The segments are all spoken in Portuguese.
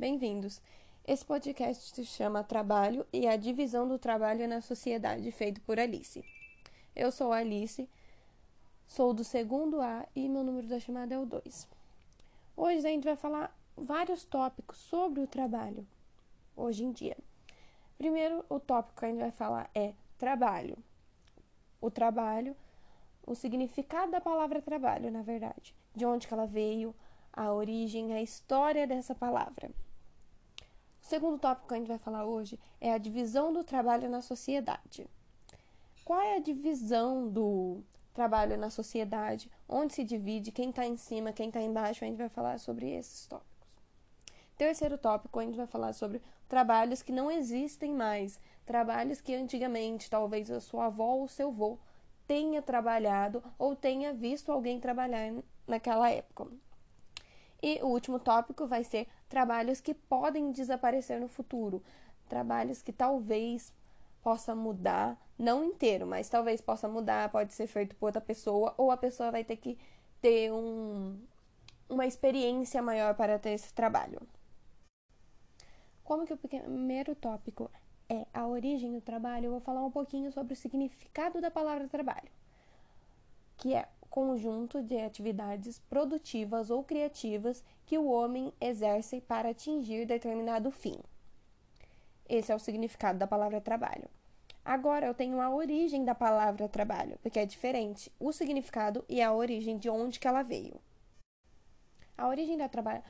Bem-vindos. Esse podcast se chama Trabalho e a divisão do trabalho na sociedade, feito por Alice. Eu sou a Alice, sou do segundo A e meu número da chamada é o 2. Hoje a gente vai falar vários tópicos sobre o trabalho, hoje em dia. Primeiro, o tópico que a gente vai falar é trabalho. O trabalho, o significado da palavra trabalho, na verdade, de onde ela veio, a origem, a história dessa palavra. O segundo tópico que a gente vai falar hoje é a divisão do trabalho na sociedade. Qual é a divisão do trabalho na sociedade? Onde se divide? Quem está em cima? Quem está embaixo? A gente vai falar sobre esses tópicos. Terceiro tópico, a gente vai falar sobre trabalhos que não existem mais, trabalhos que antigamente talvez a sua avó ou seu avô tenha trabalhado ou tenha visto alguém trabalhar naquela época. E o último tópico vai ser trabalhos que podem desaparecer no futuro, trabalhos que talvez possa mudar, não inteiro, mas talvez possa mudar, pode ser feito por outra pessoa, ou a pessoa vai ter que ter um, uma experiência maior para ter esse trabalho. Como que o primeiro tópico é a origem do trabalho, eu vou falar um pouquinho sobre o significado da palavra trabalho, que é conjunto de atividades produtivas ou criativas que o homem exerce para atingir determinado fim. Esse é o significado da palavra trabalho. Agora eu tenho a origem da palavra trabalho, porque é diferente o significado e a origem de onde que ela veio. A origem da, traba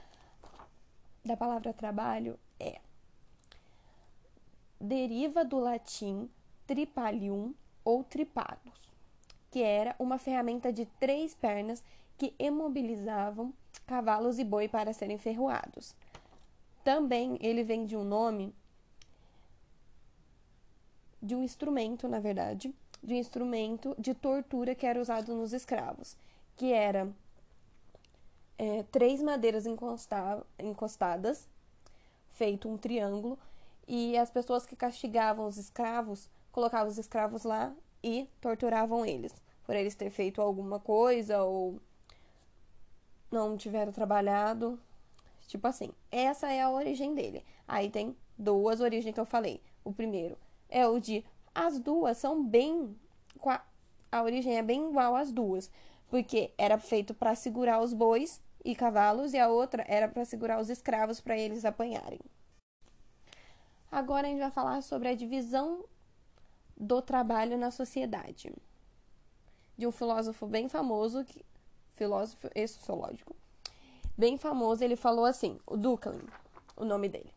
da palavra trabalho é deriva do latim tripalium ou tripados que era uma ferramenta de três pernas que imobilizavam cavalos e boi para serem ferroados. Também ele vem de um nome de um instrumento, na verdade, de um instrumento de tortura que era usado nos escravos, que era é, três madeiras encostadas, feito um triângulo, e as pessoas que castigavam os escravos colocavam os escravos lá e torturavam eles por eles ter feito alguma coisa ou não tiveram trabalhado. Tipo assim, essa é a origem dele. Aí tem duas origens que eu falei. O primeiro é o de as duas são bem a origem é bem igual às duas, porque era feito para segurar os bois e cavalos e a outra era para segurar os escravos para eles apanharem. Agora a gente vai falar sobre a divisão do trabalho na sociedade. De um filósofo bem famoso, que, filósofo e sociológico, bem famoso, ele falou assim, o Ducklin, o nome dele.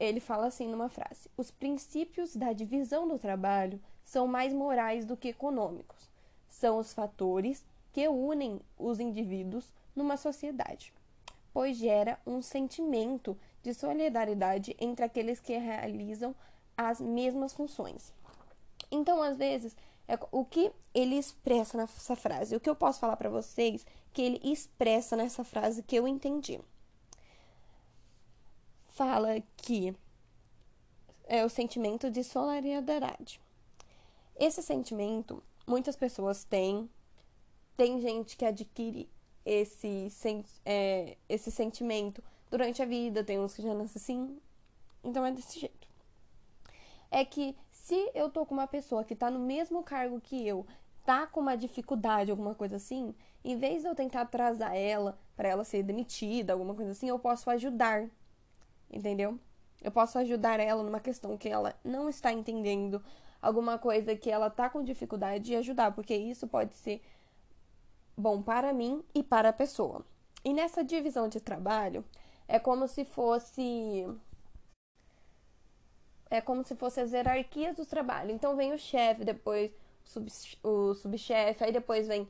Ele fala assim numa frase: Os princípios da divisão do trabalho são mais morais do que econômicos. São os fatores que unem os indivíduos numa sociedade, pois gera um sentimento de solidariedade entre aqueles que realizam as mesmas funções. Então, às vezes, é o que ele expressa nessa frase, o que eu posso falar para vocês que ele expressa nessa frase que eu entendi. Fala que é o sentimento de solidariedade. Esse sentimento muitas pessoas têm, tem gente que adquire esse, é, esse sentimento durante a vida, tem uns que já nascem assim, então é desse jeito é que se eu tô com uma pessoa que tá no mesmo cargo que eu, tá com uma dificuldade, alguma coisa assim, em vez de eu tentar atrasar ela para ela ser demitida, alguma coisa assim, eu posso ajudar. Entendeu? Eu posso ajudar ela numa questão que ela não está entendendo, alguma coisa que ela tá com dificuldade e ajudar, porque isso pode ser bom para mim e para a pessoa. E nessa divisão de trabalho, é como se fosse é como se fosse as hierarquias do trabalho. Então vem o chefe, depois o subchefe, aí depois vem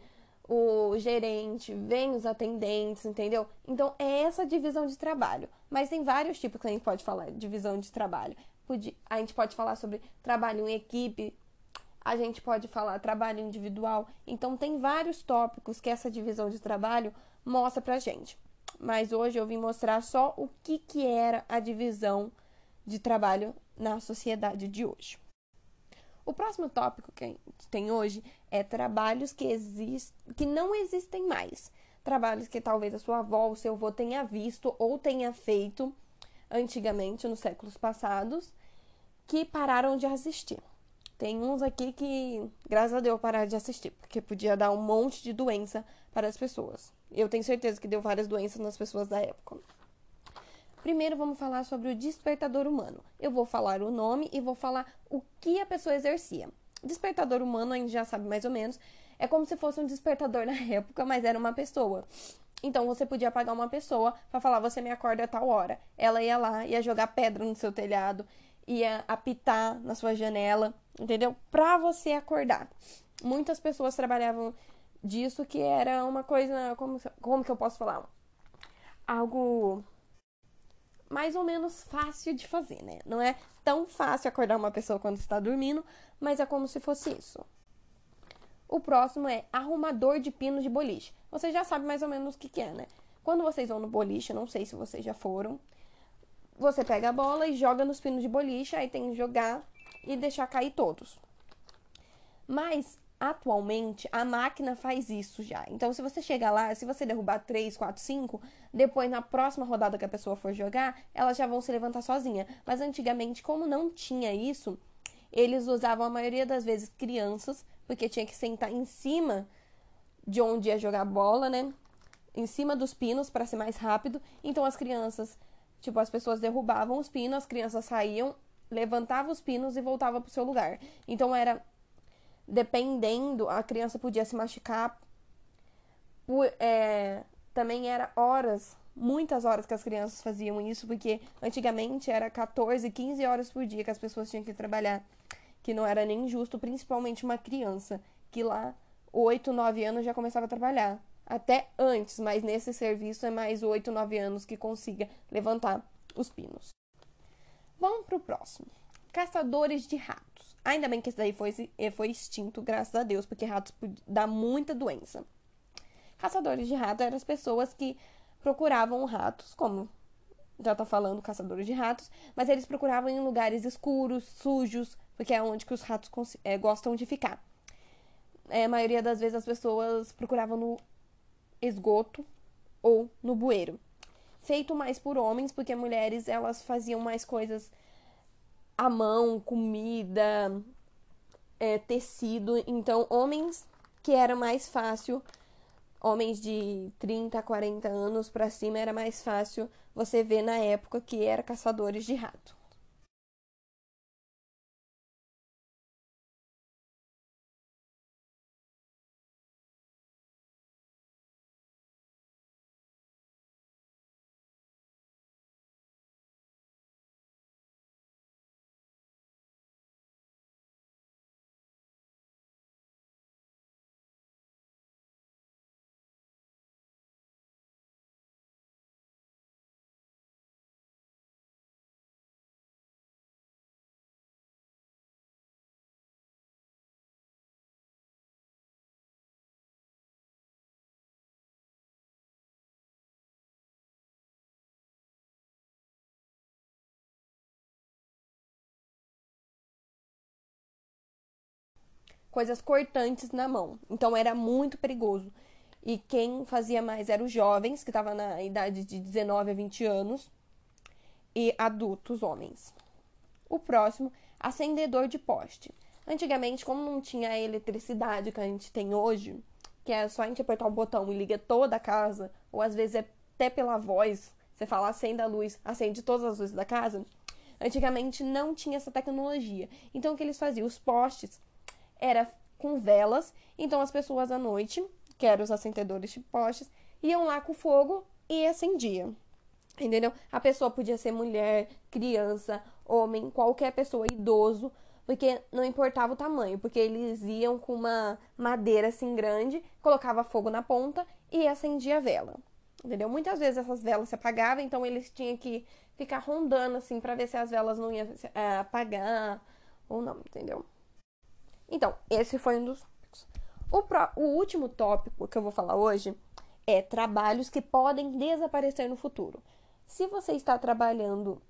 o gerente, vem os atendentes, entendeu? Então é essa divisão de trabalho. Mas tem vários tipos que a gente pode falar de divisão de trabalho. A gente pode falar sobre trabalho em equipe, a gente pode falar trabalho individual. Então tem vários tópicos que essa divisão de trabalho mostra pra gente. Mas hoje eu vim mostrar só o que, que era a divisão de trabalho na sociedade de hoje. O próximo tópico que a gente tem hoje é trabalhos que, que não existem mais. trabalhos que talvez a sua avó ou seu avô tenha visto ou tenha feito antigamente, nos séculos passados, que pararam de assistir. Tem uns aqui que, graças a Deus, pararam de assistir, porque podia dar um monte de doença para as pessoas. Eu tenho certeza que deu várias doenças nas pessoas da época. Primeiro vamos falar sobre o despertador humano. Eu vou falar o nome e vou falar o que a pessoa exercia. Despertador humano, a gente já sabe mais ou menos, é como se fosse um despertador na época, mas era uma pessoa. Então você podia pagar uma pessoa para falar você me acorda a tal hora. Ela ia lá, ia jogar pedra no seu telhado, ia apitar na sua janela, entendeu? Pra você acordar. Muitas pessoas trabalhavam disso que era uma coisa, como, como que eu posso falar? Algo mais ou menos fácil de fazer, né? Não é tão fácil acordar uma pessoa quando está dormindo, mas é como se fosse isso. O próximo é arrumador de pinos de boliche. Você já sabe mais ou menos o que, que é, né? Quando vocês vão no boliche, não sei se vocês já foram, você pega a bola e joga nos pinos de boliche, aí tem que jogar e deixar cair todos. Mas atualmente a máquina faz isso já. Então, se você chegar lá, se você derrubar 3, 4, 5, depois na próxima rodada que a pessoa for jogar, elas já vão se levantar sozinha. Mas antigamente, como não tinha isso, eles usavam a maioria das vezes crianças, porque tinha que sentar em cima de onde ia jogar bola, né? Em cima dos pinos para ser mais rápido. Então as crianças, tipo, as pessoas derrubavam os pinos, as crianças saíam, levantavam os pinos e voltavam para o seu lugar. Então era dependendo, a criança podia se machucar. É, também era horas, muitas horas que as crianças faziam isso, porque antigamente era 14, 15 horas por dia que as pessoas tinham que trabalhar, que não era nem justo, principalmente uma criança, que lá 8, 9 anos já começava a trabalhar. Até antes, mas nesse serviço é mais 8, 9 anos que consiga levantar os pinos. Vamos para o próximo. Caçadores de ratos. Ainda bem que esse daí foi, eh, foi extinto, graças a Deus, porque ratos dá muita doença. Caçadores de ratos eram as pessoas que procuravam ratos, como já tá falando, caçadores de ratos, mas eles procuravam em lugares escuros, sujos, porque é onde que os ratos é, gostam de ficar. É, a maioria das vezes as pessoas procuravam no esgoto ou no bueiro. Feito mais por homens, porque mulheres elas faziam mais coisas à mão, comida, é, tecido. Então, homens que era mais fácil, homens de 30, 40 anos para cima, era mais fácil você ver na época que era caçadores de rato. Coisas cortantes na mão. Então era muito perigoso. E quem fazia mais eram os jovens, que estavam na idade de 19 a 20 anos, e adultos homens. O próximo, acendedor de poste. Antigamente, como não tinha a eletricidade que a gente tem hoje, que é só a gente apertar o botão e liga toda a casa, ou às vezes é até pela voz, você fala acenda a luz, acende todas as luzes da casa. Antigamente não tinha essa tecnologia. Então o que eles faziam? Os postes era com velas. Então as pessoas à noite, que eram os acendedores de postes, iam lá com fogo e acendia. Entendeu? A pessoa podia ser mulher, criança, homem, qualquer pessoa, idoso, porque não importava o tamanho, porque eles iam com uma madeira assim grande, colocava fogo na ponta e acendia a vela. Entendeu? Muitas vezes essas velas se apagavam, então eles tinham que ficar rondando assim para ver se as velas não iam é, apagar ou não, entendeu? Então, esse foi um dos tópicos. O, pro, o último tópico que eu vou falar hoje é trabalhos que podem desaparecer no futuro. Se você está trabalhando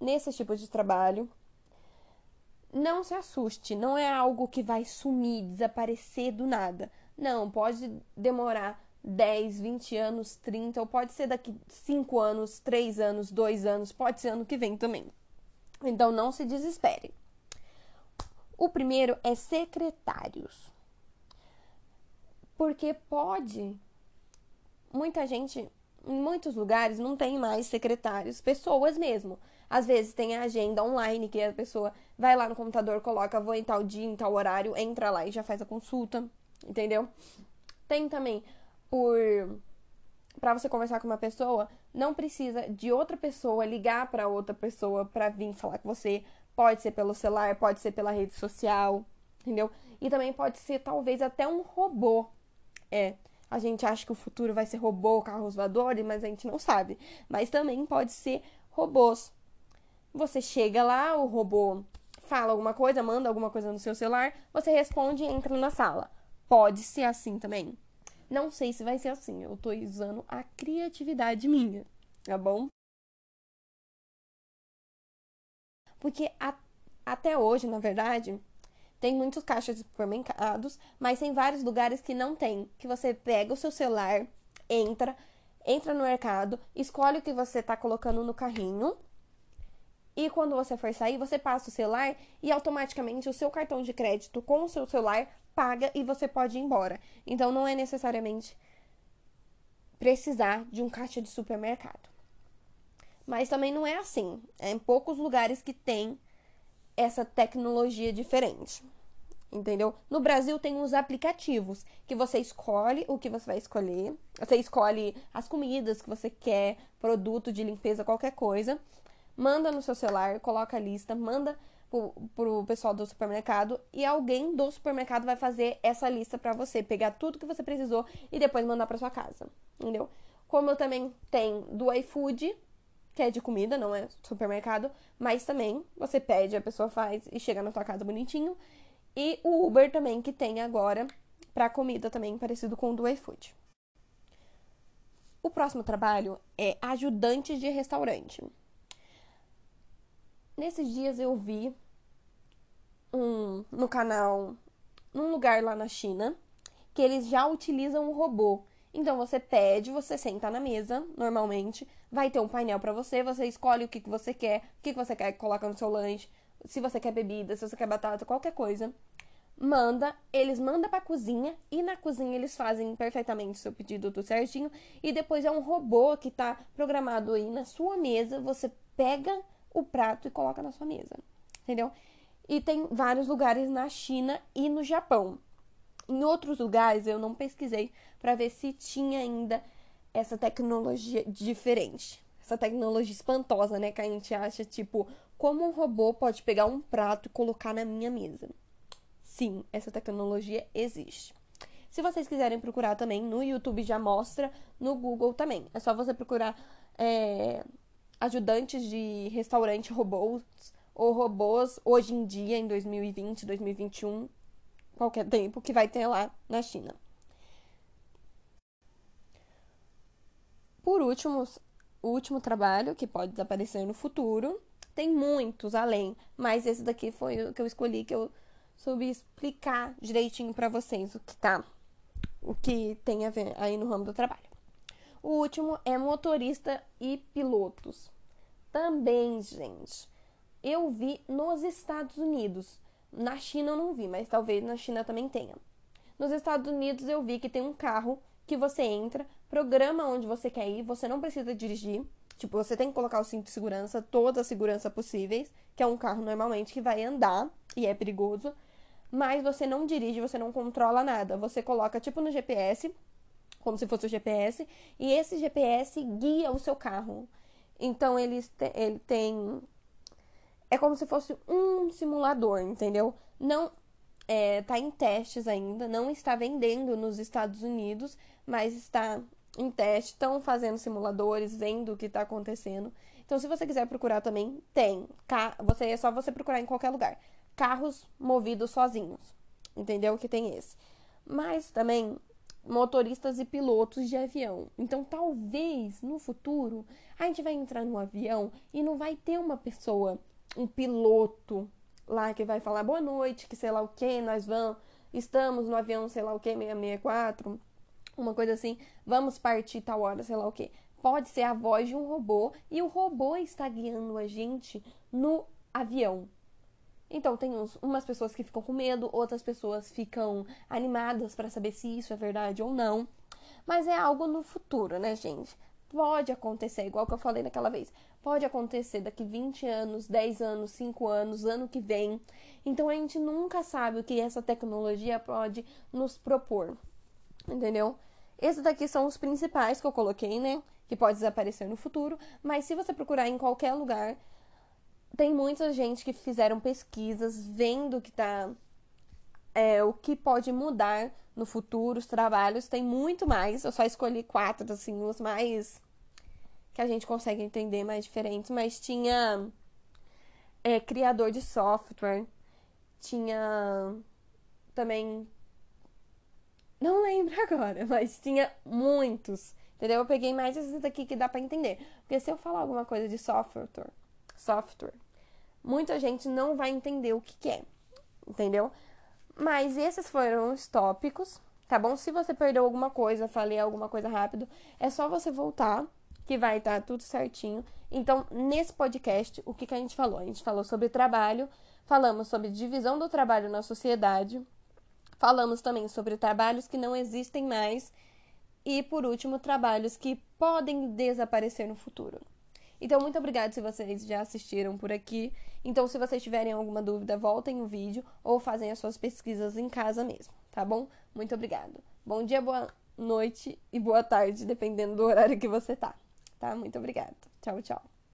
nesse tipo de trabalho, não se assuste, não é algo que vai sumir, desaparecer do nada. Não, pode demorar 10, 20 anos, 30, ou pode ser daqui 5 anos, 3 anos, 2 anos, pode ser ano que vem também. Então não se desespere. O primeiro é secretários. Porque pode. Muita gente, em muitos lugares, não tem mais secretários, pessoas mesmo. Às vezes tem a agenda online que a pessoa vai lá no computador, coloca, vou em tal dia, em tal horário, entra lá e já faz a consulta, entendeu? Tem também por para você conversar com uma pessoa, não precisa de outra pessoa ligar para outra pessoa para vir falar com você. Pode ser pelo celular, pode ser pela rede social, entendeu? E também pode ser talvez até um robô. É, a gente acha que o futuro vai ser robô, carros voadores, mas a gente não sabe. Mas também pode ser robôs. Você chega lá, o robô fala alguma coisa, manda alguma coisa no seu celular, você responde e entra na sala. Pode ser assim também. Não sei se vai ser assim. Eu tô usando a criatividade minha, tá bom? Porque a, até hoje, na verdade, tem muitos caixas de supermercados, mas tem vários lugares que não tem. Que você pega o seu celular, entra, entra no mercado, escolhe o que você tá colocando no carrinho. E quando você for sair, você passa o celular e automaticamente o seu cartão de crédito com o seu celular paga e você pode ir embora. Então não é necessariamente precisar de um caixa de supermercado. Mas também não é assim. É em poucos lugares que tem essa tecnologia diferente. Entendeu? No Brasil tem uns aplicativos que você escolhe o que você vai escolher. Você escolhe as comidas que você quer, produto de limpeza, qualquer coisa. Manda no seu celular, coloca a lista, manda pro, pessoal do supermercado e alguém do supermercado vai fazer essa lista para você, pegar tudo que você precisou e depois mandar para sua casa, entendeu? Como eu também tem do iFood, que é de comida, não é supermercado, mas também você pede, a pessoa faz e chega na sua casa bonitinho. E o Uber também, que tem agora para comida também, parecido com o do iFood. O próximo trabalho é ajudante de restaurante. Nesses dias eu vi um, no canal, num lugar lá na China, que eles já utilizam um robô. Então você pede, você senta na mesa, normalmente, vai ter um painel para você, você escolhe o que, que você quer, o que, que você quer, coloca no seu lanche, se você quer bebida, se você quer batata, qualquer coisa. Manda, eles mandam pra cozinha e na cozinha eles fazem perfeitamente o seu pedido tudo certinho. E depois é um robô que tá programado aí na sua mesa. Você pega o prato e coloca na sua mesa. Entendeu? E tem vários lugares na China e no Japão. Em outros lugares eu não pesquisei para ver se tinha ainda essa tecnologia diferente. Essa tecnologia espantosa, né? Que a gente acha, tipo, como um robô pode pegar um prato e colocar na minha mesa. Sim, essa tecnologia existe. Se vocês quiserem procurar também, no YouTube já mostra, no Google também. É só você procurar é, ajudantes de restaurante robôs ou robôs hoje em dia, em 2020, 2021, qualquer tempo, que vai ter lá na China. Por último, o último trabalho, que pode desaparecer no futuro, tem muitos além, mas esse daqui foi o que eu escolhi, que eu soube explicar direitinho para vocês o que tá, o que tem a ver aí no ramo do trabalho. O último é motorista e pilotos. Também, gente, eu vi nos Estados Unidos. Na China eu não vi, mas talvez na China também tenha. Nos Estados Unidos eu vi que tem um carro que você entra, programa onde você quer ir, você não precisa dirigir. Tipo, você tem que colocar o cinto de segurança, toda a segurança possíveis, que é um carro normalmente que vai andar e é perigoso, mas você não dirige, você não controla nada. Você coloca tipo no GPS, como se fosse o GPS, e esse GPS guia o seu carro. Então ele, ele tem é como se fosse um simulador, entendeu? Não é, tá em testes ainda, não está vendendo nos Estados Unidos, mas está em teste, estão fazendo simuladores, vendo o que está acontecendo. Então, se você quiser procurar também, tem. Você, é só você procurar em qualquer lugar. Carros movidos sozinhos. Entendeu? Que tem esse. Mas também motoristas e pilotos de avião. Então, talvez no futuro a gente vai entrar num avião e não vai ter uma pessoa um piloto lá que vai falar boa noite, que sei lá o que, nós vamos, estamos no avião sei lá o que, 664, uma coisa assim, vamos partir tal hora, sei lá o quê. Pode ser a voz de um robô e o robô está guiando a gente no avião. Então, tem uns, umas pessoas que ficam com medo, outras pessoas ficam animadas para saber se isso é verdade ou não. Mas é algo no futuro, né, gente? Pode acontecer, igual que eu falei naquela vez. Pode acontecer daqui 20 anos, 10 anos, 5 anos, ano que vem. Então a gente nunca sabe o que essa tecnologia pode nos propor. Entendeu? Esses daqui são os principais que eu coloquei, né? Que pode desaparecer no futuro. Mas se você procurar em qualquer lugar, tem muita gente que fizeram pesquisas vendo que tá. É, o que pode mudar no futuro, os trabalhos, tem muito mais. Eu só escolhi quatro, assim, os mais que a gente consegue entender mais diferentes, mas tinha é, criador de software, tinha também. Não lembro agora, mas tinha muitos. Entendeu? Eu peguei mais esses daqui que dá para entender. Porque se eu falar alguma coisa de software, software, muita gente não vai entender o que, que é. Entendeu? Mas esses foram os tópicos, tá bom? Se você perdeu alguma coisa, falei alguma coisa rápido, é só você voltar, que vai estar tá tudo certinho. Então, nesse podcast, o que, que a gente falou? A gente falou sobre trabalho, falamos sobre divisão do trabalho na sociedade, falamos também sobre trabalhos que não existem mais e, por último, trabalhos que podem desaparecer no futuro. Então, muito obrigada se vocês já assistiram por aqui. Então, se vocês tiverem alguma dúvida, voltem o vídeo ou fazem as suas pesquisas em casa mesmo, tá bom? Muito obrigado. Bom dia, boa noite e boa tarde, dependendo do horário que você tá. Tá? Muito obrigada. Tchau, tchau.